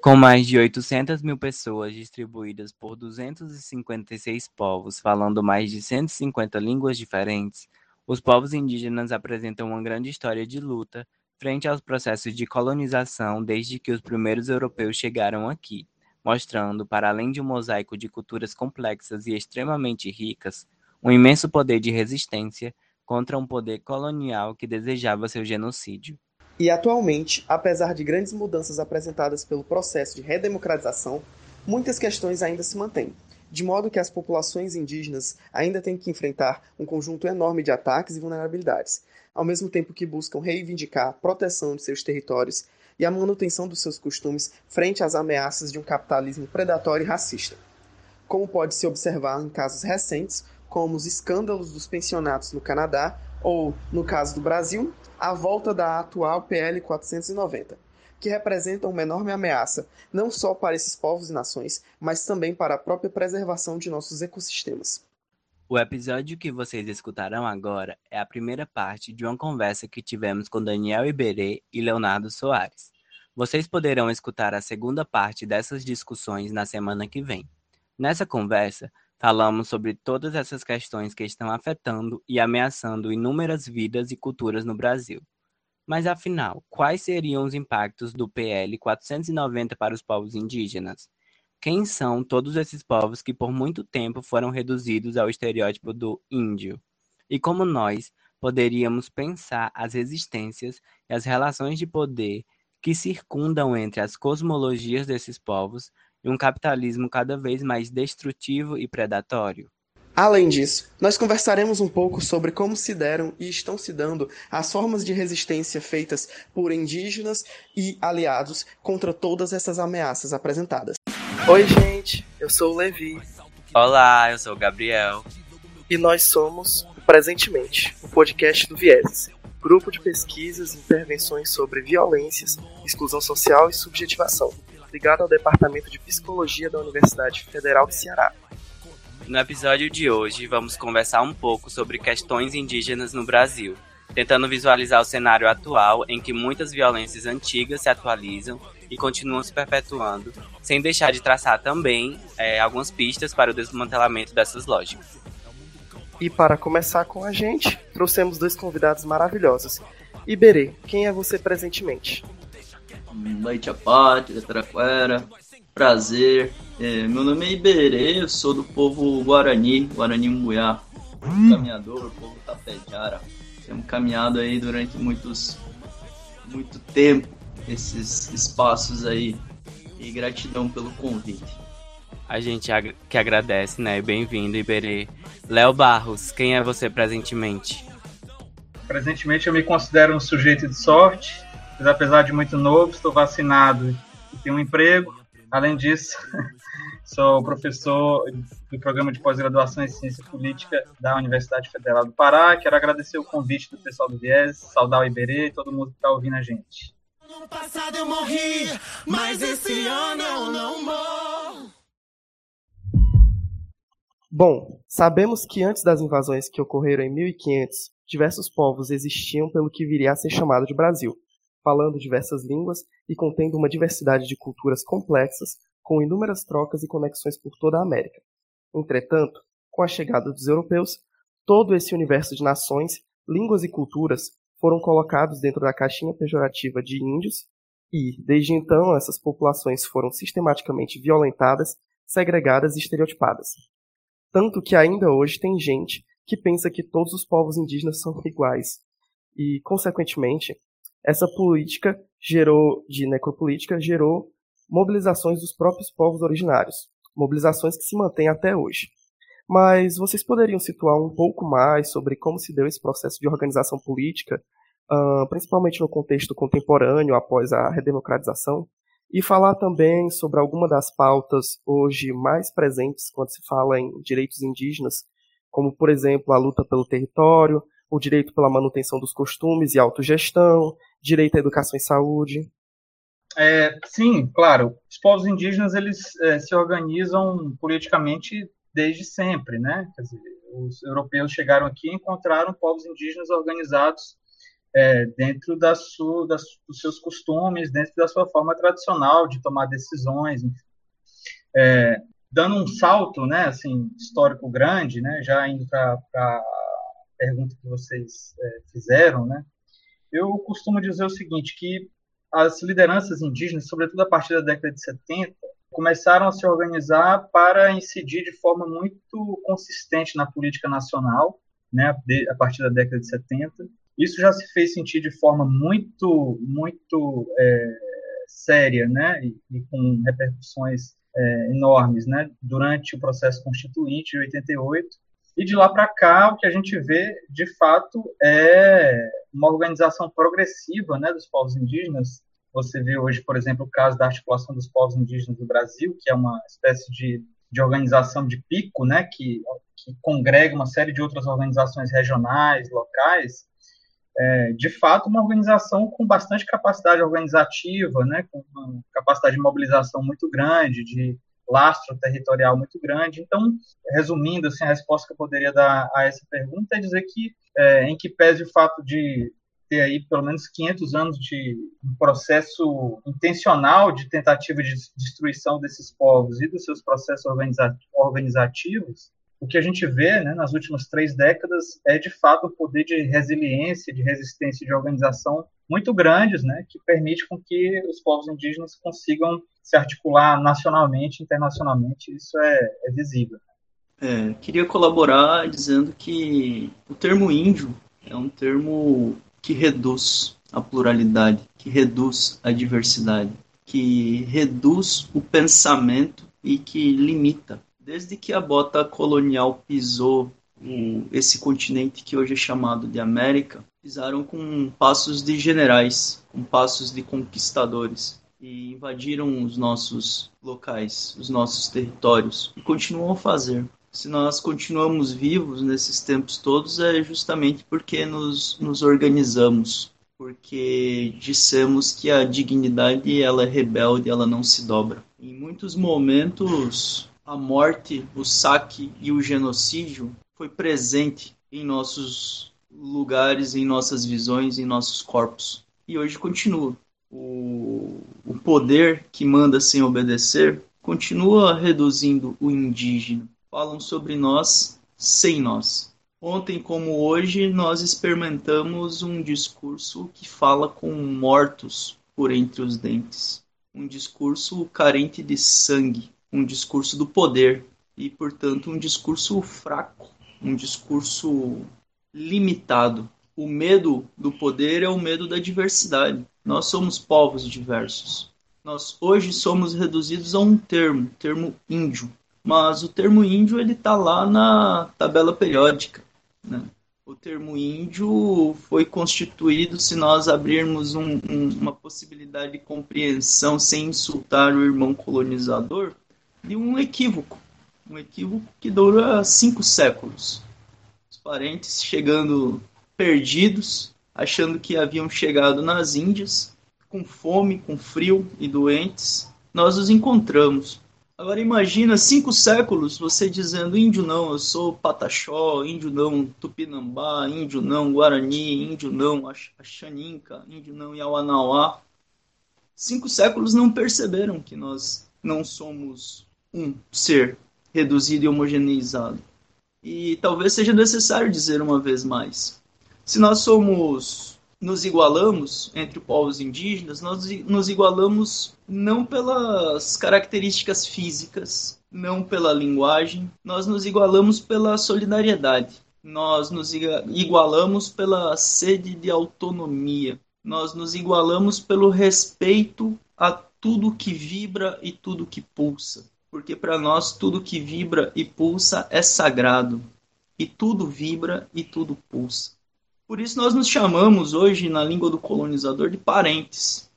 Com mais de 800 mil pessoas distribuídas por 256 povos falando mais de 150 línguas diferentes, os povos indígenas apresentam uma grande história de luta frente aos processos de colonização desde que os primeiros europeus chegaram aqui, mostrando, para além de um mosaico de culturas complexas e extremamente ricas, um imenso poder de resistência contra um poder colonial que desejava seu genocídio. E atualmente, apesar de grandes mudanças apresentadas pelo processo de redemocratização, muitas questões ainda se mantêm, de modo que as populações indígenas ainda têm que enfrentar um conjunto enorme de ataques e vulnerabilidades, ao mesmo tempo que buscam reivindicar a proteção de seus territórios e a manutenção dos seus costumes frente às ameaças de um capitalismo predatório e racista. Como pode se observar em casos recentes, como os escândalos dos pensionatos no Canadá ou, no caso do Brasil, a volta da atual PL 490, que representa uma enorme ameaça não só para esses povos e nações, mas também para a própria preservação de nossos ecossistemas. O episódio que vocês escutarão agora é a primeira parte de uma conversa que tivemos com Daniel Iberê e Leonardo Soares. Vocês poderão escutar a segunda parte dessas discussões na semana que vem. Nessa conversa, Falamos sobre todas essas questões que estão afetando e ameaçando inúmeras vidas e culturas no Brasil. Mas afinal, quais seriam os impactos do PL 490 para os povos indígenas? Quem são todos esses povos que por muito tempo foram reduzidos ao estereótipo do índio? E como nós poderíamos pensar as resistências e as relações de poder que circundam entre as cosmologias desses povos e um capitalismo cada vez mais destrutivo e predatório. Além disso, nós conversaremos um pouco sobre como se deram e estão se dando as formas de resistência feitas por indígenas e aliados contra todas essas ameaças apresentadas. Oi, gente, eu sou o Levi. Olá, eu sou o Gabriel. E nós somos Presentemente, o podcast do Vieses, grupo de pesquisas e intervenções sobre violências, exclusão social e subjetivação ligado ao Departamento de Psicologia da Universidade Federal do Ceará. No episódio de hoje, vamos conversar um pouco sobre questões indígenas no Brasil, tentando visualizar o cenário atual em que muitas violências antigas se atualizam e continuam se perpetuando, sem deixar de traçar também é, algumas pistas para o desmantelamento dessas lógicas. E para começar com a gente, trouxemos dois convidados maravilhosos. Iberê, quem é você presentemente? Noite à Pátria, Taraquera, prazer. É, meu nome é Iberê, eu sou do povo Guarani, Guarani Muiá, caminhador, povo Tapejara. Temos caminhado aí durante muitos, muito tempo esses espaços aí e gratidão pelo convite. A gente que agradece, né? Bem-vindo, Iberê. Léo Barros, quem é você presentemente? Presentemente eu me considero um sujeito de sorte, mas apesar de muito novo, estou vacinado e tenho um emprego. Além disso, sou professor do programa de pós-graduação em Ciência Política da Universidade Federal do Pará. Quero agradecer o convite do pessoal do Viés, saudar o Iberê e todo mundo que está ouvindo a gente. No passado eu morri, mas esse ano eu não morro. Bom, sabemos que antes das invasões que ocorreram em 1500, diversos povos existiam pelo que viria a ser chamado de Brasil falando diversas línguas e contendo uma diversidade de culturas complexas, com inúmeras trocas e conexões por toda a América. Entretanto, com a chegada dos europeus, todo esse universo de nações, línguas e culturas foram colocados dentro da caixinha pejorativa de índios e, desde então, essas populações foram sistematicamente violentadas, segregadas e estereotipadas. Tanto que ainda hoje tem gente que pensa que todos os povos indígenas são iguais e, consequentemente, essa política gerou, de necropolítica, gerou mobilizações dos próprios povos originários, mobilizações que se mantêm até hoje. Mas vocês poderiam situar um pouco mais sobre como se deu esse processo de organização política, uh, principalmente no contexto contemporâneo após a redemocratização, e falar também sobre alguma das pautas hoje mais presentes quando se fala em direitos indígenas, como, por exemplo, a luta pelo território, o direito pela manutenção dos costumes e autogestão, direito à educação e saúde. É, sim, claro. Os povos indígenas eles é, se organizam politicamente desde sempre, né? Quer dizer, os europeus chegaram aqui e encontraram povos indígenas organizados é, dentro da sua, das, dos seus costumes, dentro da sua forma tradicional de tomar decisões, é, dando um salto, né, assim, histórico grande, né, já indo para pergunta que vocês é, fizeram, né, eu costumo dizer o seguinte, que as lideranças indígenas, sobretudo a partir da década de 70, começaram a se organizar para incidir de forma muito consistente na política nacional, né, a partir da década de 70. Isso já se fez sentir de forma muito, muito é, séria, né, e, e, com repercussões é, enormes, né, durante o processo constituinte de 88. E de lá para cá, o que a gente vê, de fato, é uma organização progressiva né, dos povos indígenas, você vê hoje, por exemplo, o caso da articulação dos povos indígenas do Brasil, que é uma espécie de, de organização de pico, né, que, que congrega uma série de outras organizações regionais, locais, é, de fato, uma organização com bastante capacidade organizativa, né, com uma capacidade de mobilização muito grande, de lastro territorial muito grande. Então, resumindo, assim, a resposta que eu poderia dar a essa pergunta é dizer que, é, em que pese o fato de ter aí pelo menos 500 anos de um processo intencional de tentativa de destruição desses povos e dos seus processos organizativos, o que a gente vê né, nas últimas três décadas é de fato um poder de resiliência, de resistência de organização muito grandes, né, que permite com que os povos indígenas consigam se articular nacionalmente, internacionalmente. Isso é, é visível. É, queria colaborar dizendo que o termo índio é um termo que reduz a pluralidade, que reduz a diversidade, que reduz o pensamento e que limita. Desde que a bota colonial pisou esse continente que hoje é chamado de América, pisaram com passos de generais, com passos de conquistadores e invadiram os nossos locais, os nossos territórios e continuam a fazer se nós continuamos vivos nesses tempos todos é justamente porque nos, nos organizamos, porque dissemos que a dignidade ela é rebelde, ela não se dobra. Em muitos momentos, a morte, o saque e o genocídio foi presente em nossos lugares, em nossas visões, em nossos corpos. E hoje continua. O, o poder que manda sem obedecer continua reduzindo o indígena falam sobre nós sem nós. Ontem, como hoje, nós experimentamos um discurso que fala com mortos por entre os dentes. Um discurso carente de sangue, um discurso do poder e, portanto, um discurso fraco, um discurso limitado. O medo do poder é o medo da diversidade. Nós somos povos diversos. Nós hoje somos reduzidos a um termo, termo índio, mas o termo índio ele está lá na tabela periódica. Né? O termo índio foi constituído, se nós abrirmos um, um, uma possibilidade de compreensão sem insultar o irmão colonizador, de um equívoco. Um equívoco que dura cinco séculos. Parentes chegando perdidos, achando que haviam chegado nas Índias, com fome, com frio e doentes, nós os encontramos Agora imagina cinco séculos você dizendo índio não, eu sou pataxó, índio não, tupinambá, índio não, guarani, índio não, axaninca, índio não, Yawanauá. Cinco séculos não perceberam que nós não somos um ser reduzido e homogeneizado. E talvez seja necessário dizer uma vez mais. Se nós somos nos igualamos entre povos indígenas, nós nos igualamos não pelas características físicas, não pela linguagem, nós nos igualamos pela solidariedade. Nós nos igualamos pela sede de autonomia. Nós nos igualamos pelo respeito a tudo que vibra e tudo que pulsa. Porque para nós tudo que vibra e pulsa é sagrado. E tudo vibra e tudo pulsa. Por isso nós nos chamamos hoje, na língua do colonizador, de parentes.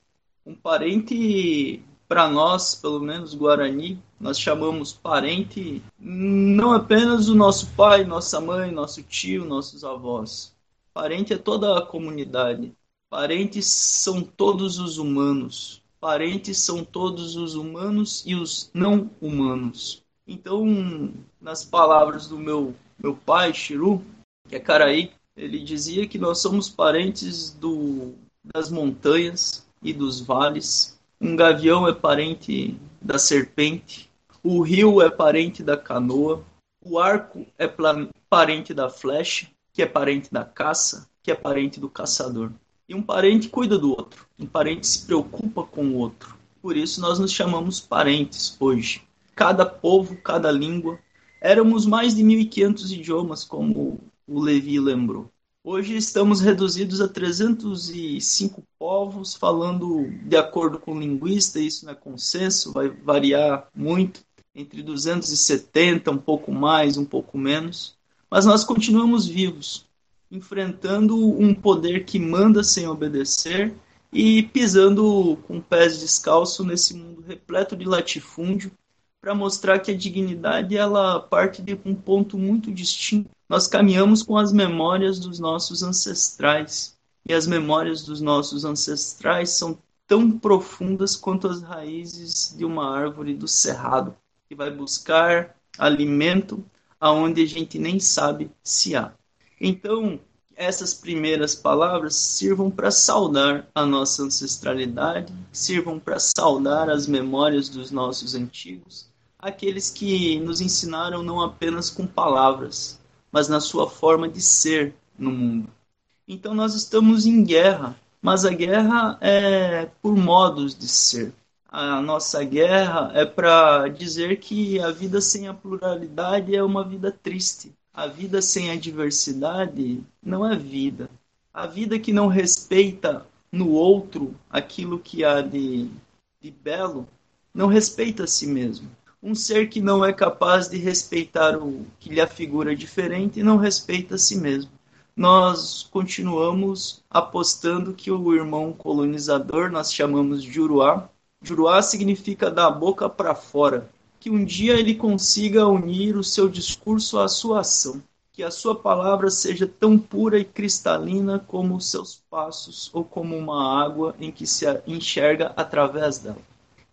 Um parente, para nós, pelo menos Guarani, nós chamamos parente não apenas o nosso pai, nossa mãe, nosso tio, nossos avós. Parente é toda a comunidade. Parentes são todos os humanos. Parentes são todos os humanos e os não humanos. Então, nas palavras do meu, meu pai, Chiru, que é Caraí, Ele dizia que nós somos parentes do, das montanhas e dos vales. Um gavião é parente da serpente. O rio é parente da canoa. O arco é parente da flecha, que é parente da caça, que é parente do caçador. E um parente cuida do outro. Um parente se preocupa com o outro. Por isso nós nos chamamos parentes hoje. Cada povo, cada língua. Éramos mais de 1.500 idiomas, como o Levi lembrou. Hoje estamos reduzidos a 305 povos, falando de acordo com o linguista, isso não é consenso, vai variar muito, entre 270, um pouco mais, um pouco menos. Mas nós continuamos vivos, enfrentando um poder que manda sem obedecer e pisando com pés descalços nesse mundo repleto de latifúndio para mostrar que a dignidade ela parte de um ponto muito distinto. Nós caminhamos com as memórias dos nossos ancestrais e as memórias dos nossos ancestrais são tão profundas quanto as raízes de uma árvore do cerrado que vai buscar alimento aonde a gente nem sabe se há. Então, essas primeiras palavras sirvam para saudar a nossa ancestralidade, sirvam para saudar as memórias dos nossos antigos, aqueles que nos ensinaram não apenas com palavras, mas na sua forma de ser no mundo. Então nós estamos em guerra, mas a guerra é por modos de ser. A nossa guerra é para dizer que a vida sem a pluralidade é uma vida triste a vida sem a diversidade não é vida. A vida que não respeita no outro aquilo que há de, de belo, não respeita a si mesmo. Um ser que não é capaz de respeitar o que lhe afigura diferente não respeita a si mesmo. Nós continuamos apostando que o irmão colonizador nós chamamos de Juruá. Juruá significa da boca para fora, que um dia ele consiga unir o seu discurso à sua ação, que a sua palavra seja tão pura e cristalina como os seus passos ou como uma água em que se enxerga através dela.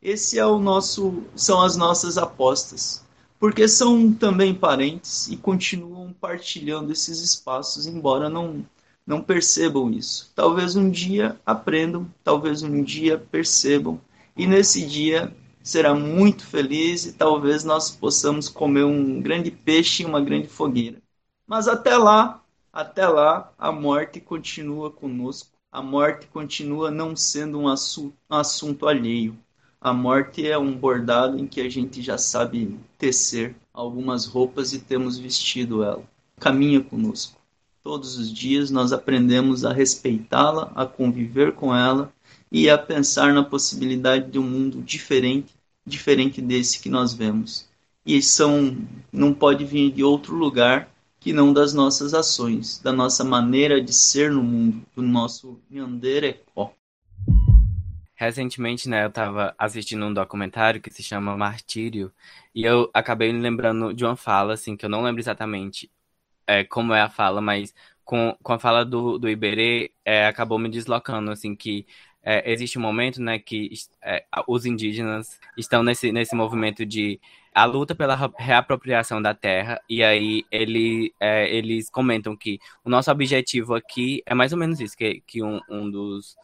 Esse é o nosso são as nossas apostas, porque são também parentes e continuam partilhando esses espaços embora não não percebam isso. Talvez um dia aprendam, talvez um dia percebam e nesse dia será muito feliz e talvez nós possamos comer um grande peixe em uma grande fogueira. Mas até lá, até lá, a morte continua conosco. A morte continua não sendo um assunto, um assunto alheio. A morte é um bordado em que a gente já sabe tecer algumas roupas e temos vestido ela. Caminha conosco. Todos os dias nós aprendemos a respeitá-la, a conviver com ela e a pensar na possibilidade de um mundo diferente diferente desse que nós vemos. E são não pode vir de outro lugar que não das nossas ações, da nossa maneira de ser no mundo, do nosso Nyanderecó. Recentemente, né, eu estava assistindo um documentário que se chama Martírio, e eu acabei me lembrando de uma fala, assim, que eu não lembro exatamente é, como é a fala, mas com, com a fala do, do Iberê, é, acabou me deslocando, assim, que é, existe um momento, né, que é, os indígenas estão nesse, nesse movimento de a luta pela reapropriação da terra, e aí ele, é, eles comentam que o nosso objetivo aqui é mais ou menos isso, que, que um, um dos,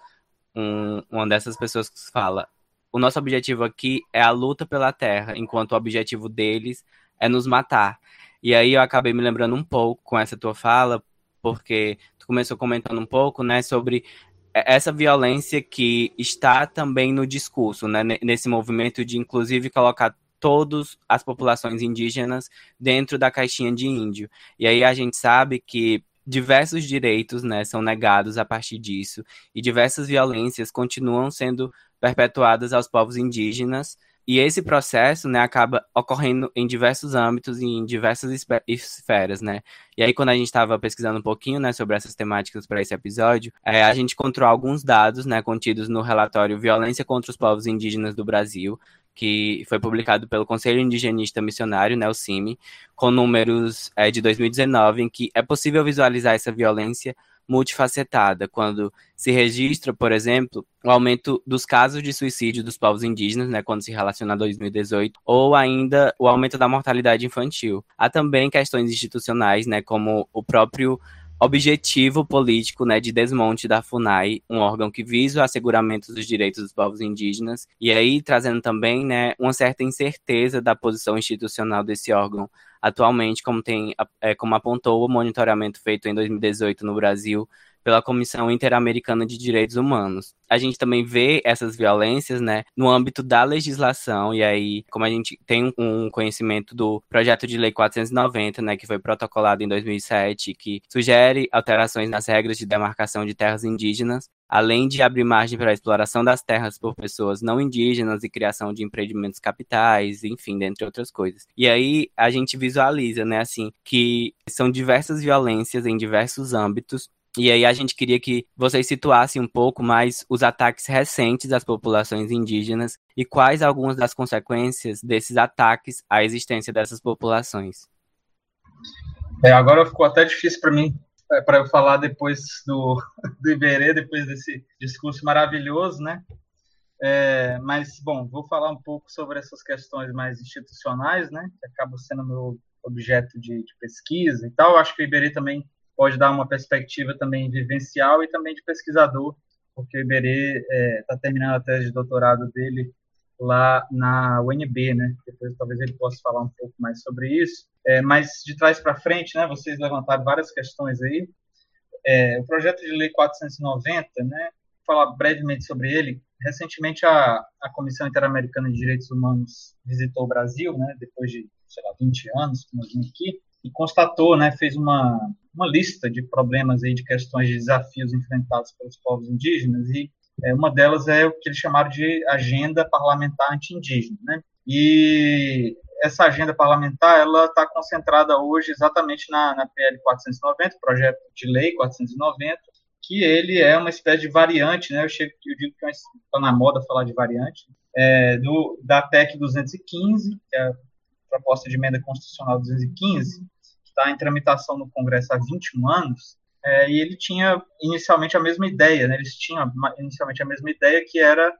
um, uma dessas pessoas fala, o nosso objetivo aqui é a luta pela terra, enquanto o objetivo deles é nos matar. E aí eu acabei me lembrando um pouco com essa tua fala, porque tu começou comentando um pouco, né, sobre essa violência que está também no discurso, né, nesse movimento de inclusive colocar todas as populações indígenas dentro da caixinha de índio. E aí a gente sabe que diversos direitos né, são negados a partir disso e diversas violências continuam sendo perpetuadas aos povos indígenas e esse processo, né, acaba ocorrendo em diversos âmbitos e em diversas esferas, né? E aí, quando a gente estava pesquisando um pouquinho, né, sobre essas temáticas para esse episódio, é, a gente encontrou alguns dados, né, contidos no relatório Violência contra os Povos Indígenas do Brasil, que foi publicado pelo Conselho Indigenista Missionário, né, o CIMI, com números é, de 2019, em que é possível visualizar essa violência multifacetada, quando se registra, por exemplo, o aumento dos casos de suicídio dos povos indígenas, né, quando se relaciona a 2018, ou ainda o aumento da mortalidade infantil. Há também questões institucionais, né, como o próprio objetivo político né, de desmonte da FUNAI, um órgão que visa o asseguramento dos direitos dos povos indígenas, e aí trazendo também né, uma certa incerteza da posição institucional desse órgão atualmente, como, tem, é, como apontou o monitoramento feito em 2018 no Brasil pela Comissão Interamericana de Direitos Humanos. A gente também vê essas violências, né, no âmbito da legislação, e aí, como a gente tem um conhecimento do projeto de lei 490, né, que foi protocolado em 2007, que sugere alterações nas regras de demarcação de terras indígenas, além de abrir margem para a exploração das terras por pessoas não indígenas e criação de empreendimentos capitais, enfim, dentre outras coisas. E aí a gente visualiza, né, assim, que são diversas violências em diversos âmbitos e aí a gente queria que vocês situassem um pouco mais os ataques recentes às populações indígenas e quais algumas das consequências desses ataques à existência dessas populações. É, agora ficou até difícil para mim é, para eu falar depois do, do Iberê, depois desse discurso maravilhoso, né? É, mas, bom, vou falar um pouco sobre essas questões mais institucionais, né? Que acabam sendo meu objeto de, de pesquisa e tal. Acho que o Iberê também pode dar uma perspectiva também vivencial e também de pesquisador, porque o Iberê está é, tá terminando a tese de doutorado dele lá na UNB, né? Depois talvez ele possa falar um pouco mais sobre isso. É, mas de trás para frente, né? Vocês levantaram várias questões aí. É, o projeto de lei 490, né? Vou falar brevemente sobre ele. Recentemente a, a Comissão Interamericana de Direitos Humanos visitou o Brasil, né? Depois de sei lá 20 anos vimos aqui e constatou, né? Fez uma uma lista de problemas aí, de questões de desafios enfrentados pelos povos indígenas e é, uma delas é o que eles chamaram de agenda parlamentar anti-indígena, né? E essa agenda parlamentar ela está concentrada hoje exatamente na, na PL 490, projeto de lei 490, que ele é uma espécie de variante, né? Eu, chego, eu digo que está na moda falar de variante, é, do, da PEC 215, que é a proposta de emenda constitucional 215, está em tramitação no Congresso há 21 anos, é, e ele tinha inicialmente a mesma ideia, né? eles tinham inicialmente a mesma ideia, que era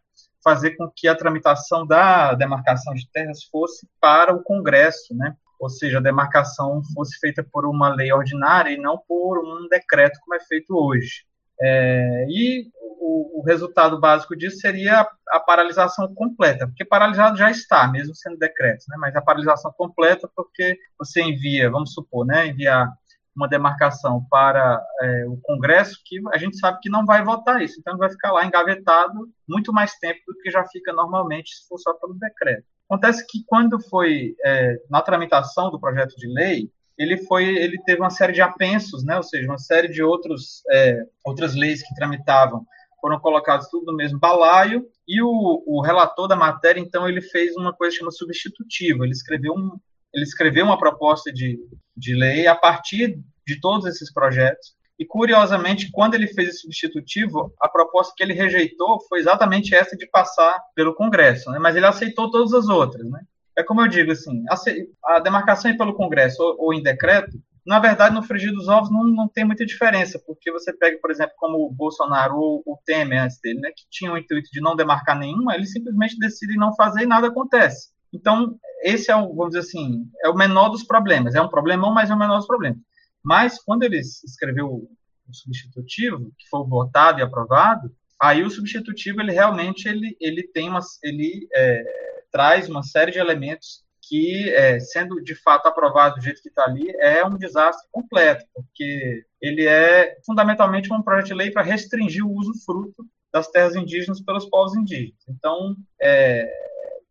fazer com que a tramitação da demarcação de terras fosse para o Congresso, né? ou seja, a demarcação fosse feita por uma lei ordinária e não por um decreto, como é feito hoje. É, e o, o, resultado básico disso seria a, paralisação completa, porque paralisado já está, mesmo sendo decreto, né? mas a paralisação completa porque você envia, vamos supor, né, enviar uma demarcação para é, o Congresso que a gente sabe que não vai votar isso, então vai ficar lá engavetado muito mais tempo do que já fica normalmente se for só pelo decreto. Acontece que quando foi é, na tramitação do projeto de lei, ele foi, ele teve uma série de apensos, né? Ou seja, uma série de outros, é, outras leis que tramitavam foram colocados tudo no mesmo balaio e o, o relator da matéria, então, ele fez uma coisa chamada substitutiva. Ele escreveu um, ele escreveu uma proposta de, de lei a partir de todos esses projetos. E, curiosamente, quando ele fez esse substitutivo, a proposta que ele rejeitou foi exatamente essa de passar pelo Congresso, né? mas ele aceitou todas as outras. Né? É como eu digo, assim, a, a demarcação pelo Congresso ou, ou, em decreto, na verdade, no frigir dos ovos não, não tem muita diferença, porque você pega, por exemplo, como o Bolsonaro ou o Temer antes dele, né, que tinha o intuito de não demarcar nenhuma, eles simplesmente decidem não fazer e nada acontece. Então, esse é o, vamos dizer assim, é o menor dos problemas. É um problemão, mas é o menor dos problemas. Mas, quando ele escreveu o substitutivo, que foi votado e aprovado, aí o substitutivo, ele realmente, ele, ele tem uma, ele é, traz uma série de elementos que, é, sendo de fato aprovado do jeito que está ali, é um desastre completo, porque ele é fundamentalmente um projeto de lei para restringir o uso fruto das terras indígenas pelos povos indígenas. Então, é,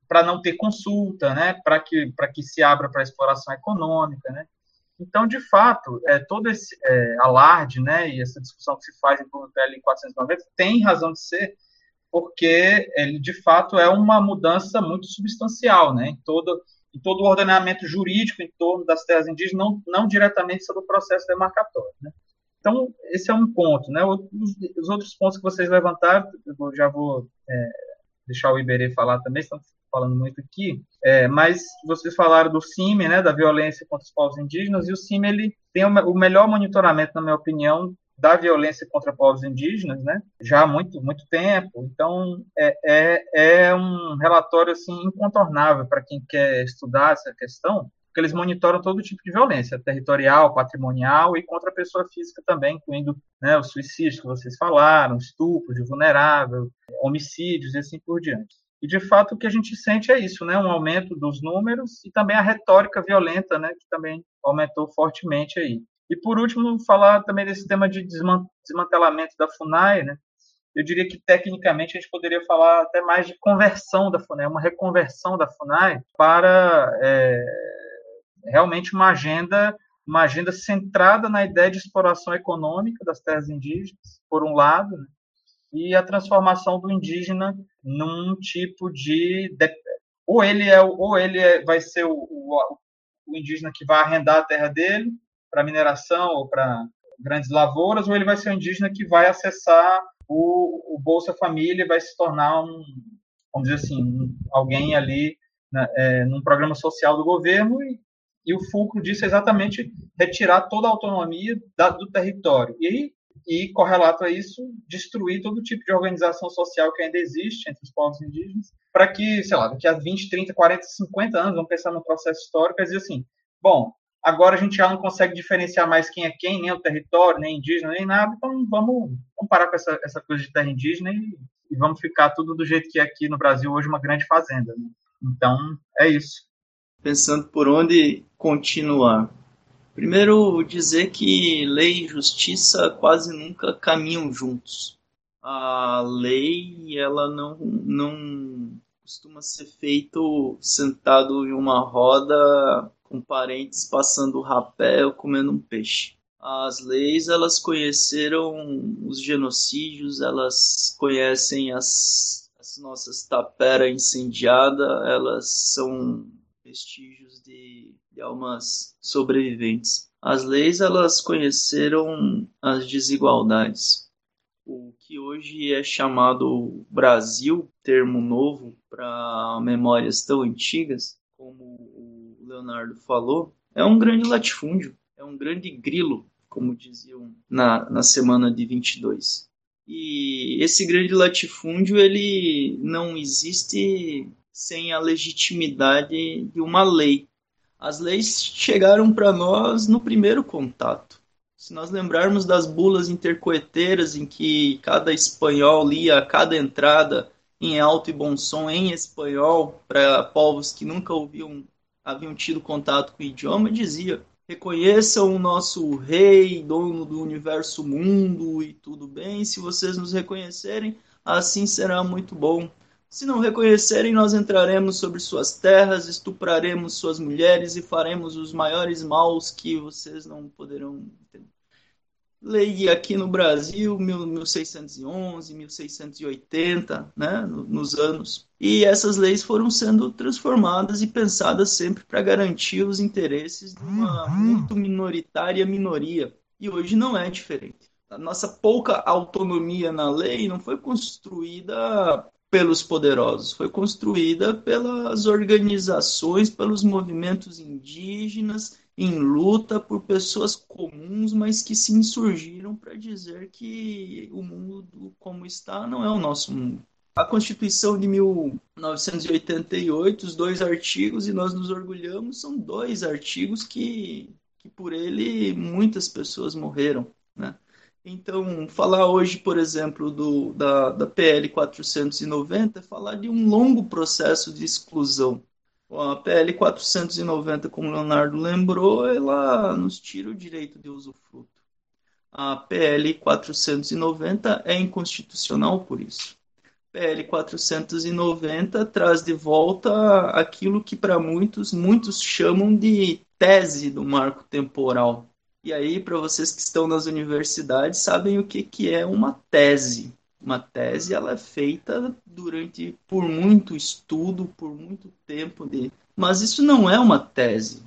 para não ter consulta, né, para que, que se abra para exploração econômica, né. Então, de fato, é, todo esse é, alarde né, e essa discussão que se faz em torno do PL 490 tem razão de ser, porque ele de fato é uma mudança muito substancial, né, em todo em todo o ordenamento jurídico em torno das terras indígenas, não, não diretamente sobre o processo demarcatório, né. Então esse é um ponto, né. Os, os outros pontos que vocês levantaram, eu já vou é, deixar o Iberê falar também, estão falando muito aqui, é, mas vocês falaram do CIME, né, da violência contra os povos indígenas, e o CIME ele tem o melhor monitoramento, na minha opinião, da violência contra povos indígenas, né? Já há muito, muito tempo. Então, é, é, é um relatório assim incontornável para quem quer estudar essa questão, porque eles monitoram todo tipo de violência, territorial, patrimonial e contra a pessoa física também, incluindo né, os suicídios que vocês falaram, estupro de vulnerável, homicídios e assim por diante. E, de fato, o que a gente sente é isso, né? um aumento dos números e também a retórica violenta, né? que também aumentou fortemente aí. E, por último, falar também desse tema de desmantelamento da FUNAI, né? eu diria que tecnicamente a gente poderia falar até mais de conversão da FUNAI, uma reconversão da FUNAI para é, realmente uma agenda, uma agenda centrada na ideia de exploração econômica das terras indígenas, por um lado, né, e a transformação do indígena num tipo de, ou ele é ou ele é, vai ser o, o, o indígena que vai arrendar a terra dele para mineração ou para grandes lavouras, ou ele vai ser o indígena que vai acessar o, o Bolsa Família vai se tornar um, vamos dizer assim, um, alguém ali né, é, num programa social do governo e, e, o fulcro disso é exatamente retirar toda a autonomia da, do território. E, e, correlato a isso, destruir todo tipo de organização social que ainda existe entre os povos indígenas, para que, sei lá, daqui a 20, 30, 40, 50 anos, vamos pensar no processo histórico e dizer assim, bom, Agora a gente já não consegue diferenciar mais quem é quem, nem o território, nem indígena, nem nada. Então vamos, vamos parar com essa, essa coisa de terra indígena e, e, vamos ficar tudo do jeito que é aqui no Brasil hoje, uma grande fazenda. Né? Então é isso. Pensando por onde continuar. Primeiro, dizer que lei e justiça quase nunca caminham juntos. A lei, ela não, não costuma ser feito sentado em uma roda com parentes passando rapé ou comendo um peixe. As leis, elas conheceram os genocídios, elas conhecem as, as nossas tapera incendiada, elas são vestígios de, almas sobreviventes. As leis, elas conheceram as desigualdades. O que hoje é chamado Brasil, termo novo para memórias tão antigas, como o Leonardo falou, é um grande latifúndio, é um grande grilo, como diziam na, na semana de 22. E esse grande latifúndio ele não existe sem a legitimidade de uma lei. As leis chegaram para nós no primeiro contato. Se nós lembrarmos das bulas intercoeteiras em que cada espanhol lia cada entrada em alto e bom som em espanhol para povos que nunca ouviam haviam tido contato com o idioma, dizia: reconheçam o nosso rei, dono do universo mundo e tudo bem. Se vocês nos reconhecerem, assim será muito bom. Se não reconhecerem, nós entraremos sobre suas terras, estupraremos suas mulheres e faremos os maiores maus que vocês não poderão entender lei aqui no Brasil, 1611, 1680, né, nos anos. E essas leis foram sendo transformadas e pensadas sempre para garantir os interesses de uma muito minoritária minoria. E hoje não é diferente. A nossa pouca autonomia na lei não foi construída pelos poderosos, foi construída pelas organizações, pelos movimentos indígenas em luta por pessoas comuns, mas que se insurgiram para dizer que o mundo como está não é o nosso mundo. A Constituição de 1988, os dois artigos, e nós nos orgulhamos, são dois artigos que, que por ele muitas pessoas morreram. Né? Então, falar hoje, por exemplo, do, da, da PL 490 é falar de um longo processo de exclusão a PL 490, como o Leonardo lembrou, ela nos tira o direito de usufruto. A PL 490 é inconstitucional por isso. PL 490 traz de volta aquilo que para muitos, muitos chamam de tese do marco temporal. E aí, para vocês que estão nas universidades, sabem o que, que é uma tese. Uma tese ela é feita durante por muito estudo, por muito tempo de, mas isso não é uma tese.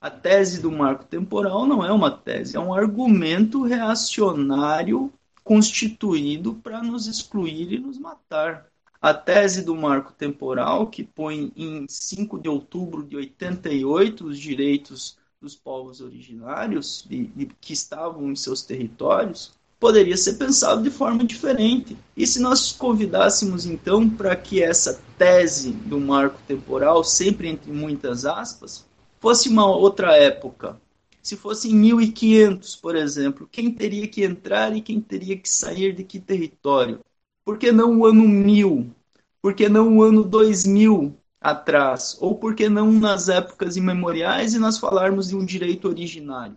A tese do marco temporal não é uma tese, é um argumento reacionário constituído para nos excluir e nos matar. A tese do marco temporal, que põe em 5 de outubro de 88 os direitos dos povos originários de, de, que estavam em seus territórios, poderia ser pensado de forma diferente. E se nós convidássemos então para que essa tese do marco temporal, sempre entre muitas aspas, fosse uma outra época, se fosse em 1500, por exemplo, quem teria que entrar e quem teria que sair de que território? Por que não o ano 1000? Por que não o ano 2000 atrás? Ou por que não nas épocas imemoriais e nós falarmos de um direito originário?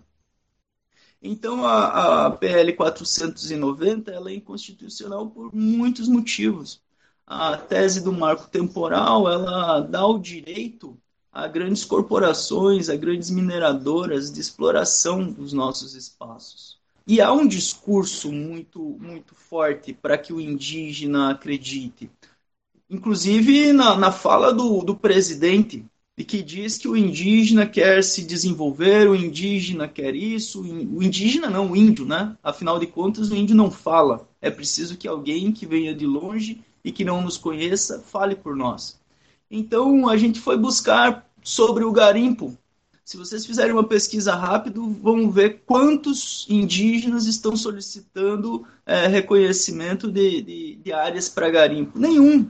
Então a, a PL 490 ela é inconstitucional por muitos motivos. A tese do marco temporal ela dá o direito a grandes corporações, a grandes mineradoras de exploração dos nossos espaços. E há um discurso muito, muito forte para que o indígena acredite. Inclusive na, na fala do, do presidente, de que diz que o indígena quer se desenvolver, o indígena quer isso, o indígena não, o índio, né? Afinal de contas, o índio não fala. É preciso que alguém que venha de longe e que não nos conheça fale por nós. Então a gente foi buscar sobre o garimpo. Se vocês fizerem uma pesquisa rápida, vão ver quantos indígenas estão solicitando é, reconhecimento de, de, de áreas para garimpo. Nenhum.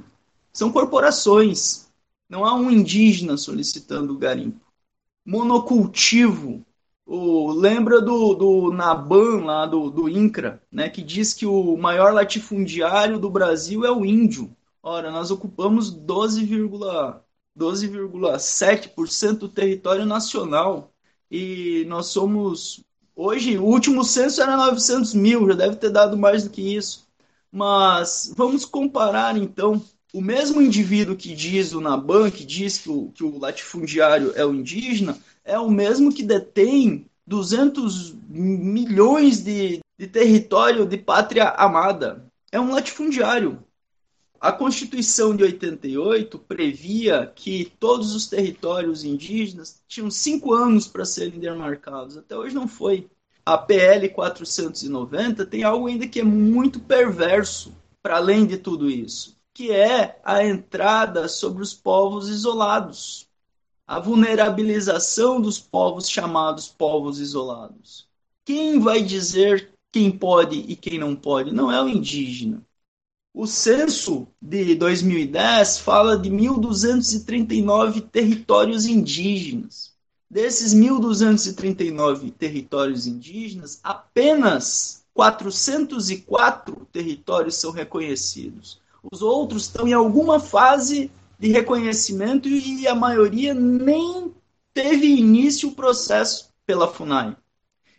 São corporações. Não há um indígena solicitando o garimpo. Monocultivo. O, lembra do, do Naban, lá do, do INCRA, né, que diz que o maior latifundiário do Brasil é o índio. Ora, nós ocupamos 12, 12,7% do território nacional. E nós somos. Hoje, o último censo era 900 mil, já deve ter dado mais do que isso. Mas vamos comparar então. O mesmo indivíduo que diz o Naban, que diz que o, que o latifundiário é o indígena, é o mesmo que detém 200 milhões de, de território de pátria amada. É um latifundiário. A Constituição de 88 previa que todos os territórios indígenas tinham cinco anos para serem demarcados. Até hoje não foi. A PL 490 tem algo ainda que é muito perverso, para além de tudo isso, que é a entrada sobre os povos isolados, a vulnerabilização dos povos chamados povos isolados. Quem vai dizer quem pode e quem não pode? Não é o indígena o censo de 2010 fala de 1.239 territórios indígenas. Desses 1.239 territórios indígenas, apenas 404 territórios são reconhecidos. Os outros estão em alguma fase de reconhecimento e a maioria nem teve início o processo pela FUNAI.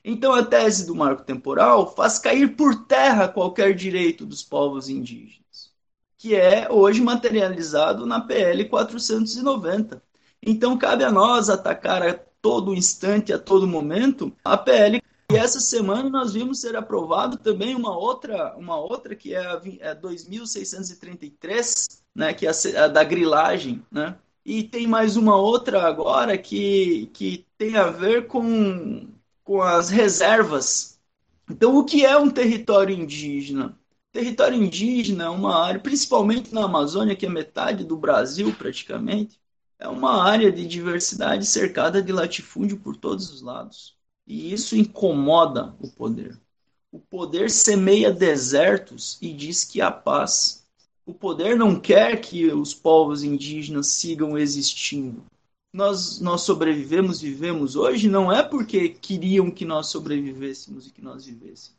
Então a tese do marco temporal faz cair por terra qualquer direito dos povos indígenas, que é hoje materializado na PL 490. Então cabe a nós atacar a todo instante, a todo momento, a PL. E essa semana nós vimos ser aprovado também uma outra, uma outra que é a, é 2633, né, que é a, a da grilagem, né? E tem mais uma outra agora que, que tem a ver com com as reservas. Então, o que é um território indígena? Território indígena é uma área, principalmente na Amazônia, que é metade do Brasil praticamente, é uma área de diversidade cercada de latifúndio por todos os lados. E isso incomoda o poder. O poder semeia desertos e diz que há paz. O poder não quer que os povos indígenas sigam existindo nós, nós sobrevivemos, vivemos hoje, não é porque queriam que nós sobrevivêssemos e que nós vivêssemos.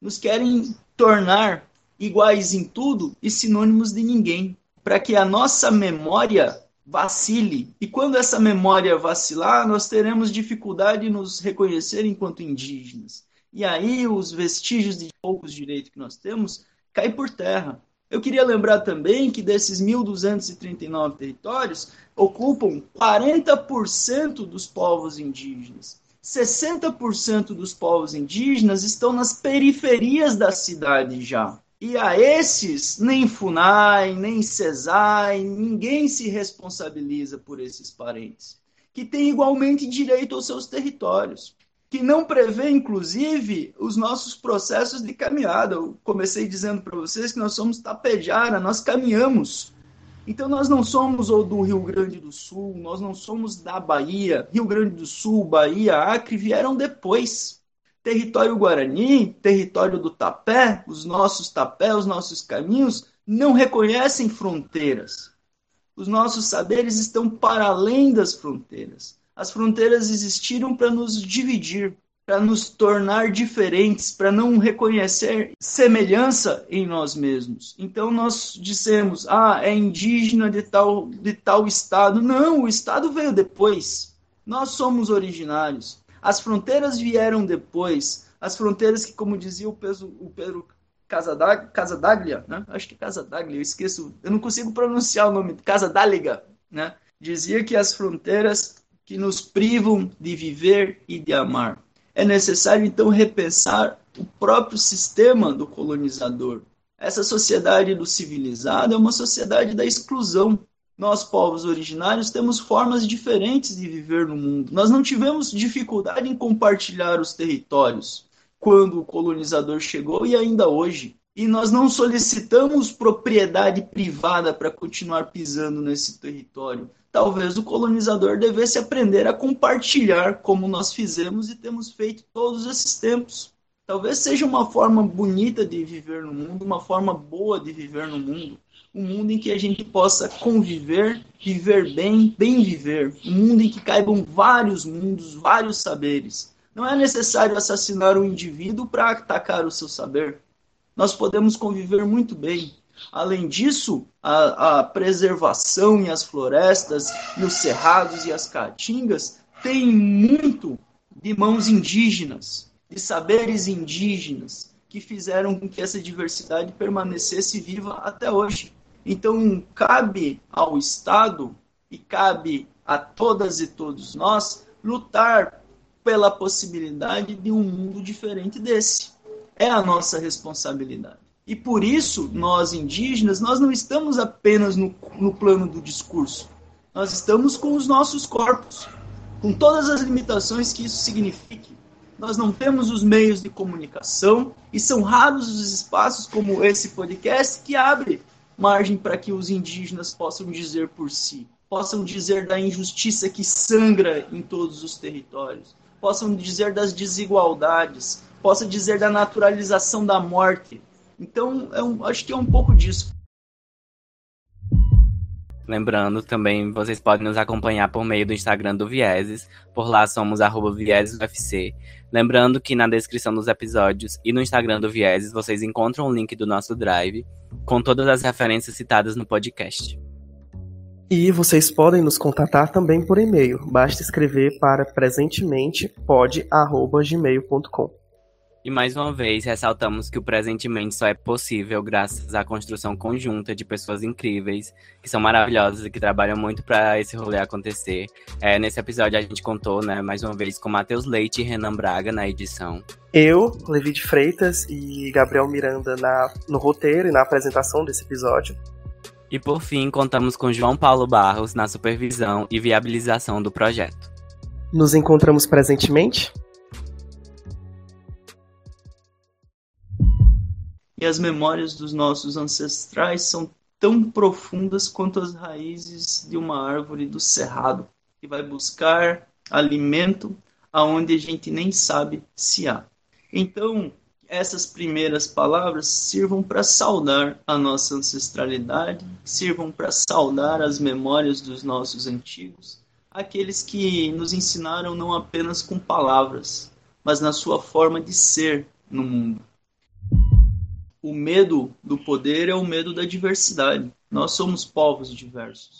Nos querem tornar iguais em tudo e sinônimos de ninguém, para que a nossa memória vacile. E quando essa memória vacilar, nós teremos dificuldade em nos reconhecer enquanto indígenas. E aí os vestígios de poucos direitos que nós temos caem por terra. Eu queria lembrar também que desses 1.239 territórios ocupam 40% dos povos indígenas. 60% dos povos indígenas estão nas periferias da cidade já. E a esses, nem FUNAI, nem CESAI, ninguém se responsabiliza por esses parentes, que têm igualmente direito aos seus territórios que não prevê, inclusive, os nossos processos de caminhada. Eu comecei dizendo para vocês que nós somos tapejara, nós caminhamos. Então, nós não somos ou do Rio Grande do Sul, nós não somos da Bahia. Rio Grande do Sul, Bahia, Acre vieram depois. Território Guarani, território do Tapé, os nossos tapé, os nossos caminhos, não reconhecem fronteiras. Os nossos saberes estão para além das fronteiras As fronteiras existiram para nos dividir, para nos tornar diferentes, para não reconhecer semelhança em nós mesmos. Então nós dissemos: "Ah, é indígena de tal de tal estado". Não, o estado veio depois. Nós somos originários. As fronteiras vieram depois. As fronteiras que, como dizia o Pedro, o Pedro Casadaglia, né? Acho que é Casadaglia, eu esqueço, eu não consigo pronunciar o nome, Casadáliga, né? Dizia que as fronteiras que nos privam de viver e de amar. É necessário então repensar o próprio sistema do colonizador. Essa sociedade do civilizado é uma sociedade da exclusão. Nós, povos originários, temos formas diferentes de viver no mundo. Nós não tivemos dificuldade em compartilhar os territórios quando o colonizador chegou e ainda hoje. E nós não solicitamos propriedade privada para continuar pisando nesse território talvez o colonizador devesse aprender a compartilhar como nós fizemos e temos feito todos esses tempos. Talvez seja uma forma bonita de viver no mundo, uma forma boa de viver no mundo. Um mundo em que a gente possa conviver, viver bem, bem viver. Um mundo em que caibam vários mundos, vários saberes. Não é necessário assassinar um indivíduo para atacar o seu saber. Nós podemos conviver muito bem, Além disso, a, a preservação e as florestas, e os cerrados e as caatingas têm muito de mãos indígenas, de saberes indígenas, que fizeram com que essa diversidade permanecesse viva até hoje. Então, cabe ao Estado e cabe a todas e todos nós lutar pela possibilidade de um mundo diferente desse. É a nossa responsabilidade. E por isso, nós indígenas, nós não estamos apenas no, no plano do discurso. Nós estamos com os nossos corpos, com todas as limitações que isso signifique. Nós não temos os meios de comunicação e são raros os espaços como esse podcast que abre margem para que os indígenas possam dizer por si, possam dizer da injustiça que sangra em todos os territórios, possam dizer das desigualdades, possam dizer da naturalização da morte, então, é um, acho que é um pouco disso. Lembrando também, vocês podem nos acompanhar por meio do Instagram do Vieses. Por lá somos viesesufc. Lembrando que na descrição dos episódios e no Instagram do Vieses vocês encontram o link do nosso Drive com todas as referências citadas no podcast. E vocês podem nos contatar também por e-mail. Basta escrever para presentementepod.gmail.com. E mais uma vez ressaltamos que o presentemente só é possível graças à construção conjunta de pessoas incríveis, que são maravilhosas e que trabalham muito para esse rolê acontecer. É, nesse episódio a gente contou, né, mais uma vez com Matheus Leite e Renan Braga na edição. Eu, Levi de Freitas e Gabriel Miranda na, no roteiro e na apresentação desse episódio. E por fim, contamos com João Paulo Barros na supervisão e viabilização do projeto. Nos encontramos presentemente? E as memórias dos nossos ancestrais são tão profundas quanto as raízes de uma árvore do cerrado, que vai buscar alimento aonde a gente nem sabe se há. Então, essas primeiras palavras sirvam para saudar a nossa ancestralidade, sirvam para saudar as memórias dos nossos antigos, aqueles que nos ensinaram não apenas com palavras, mas na sua forma de ser no mundo o medo do poder é o medo da diversidade. Nós somos povos diversos.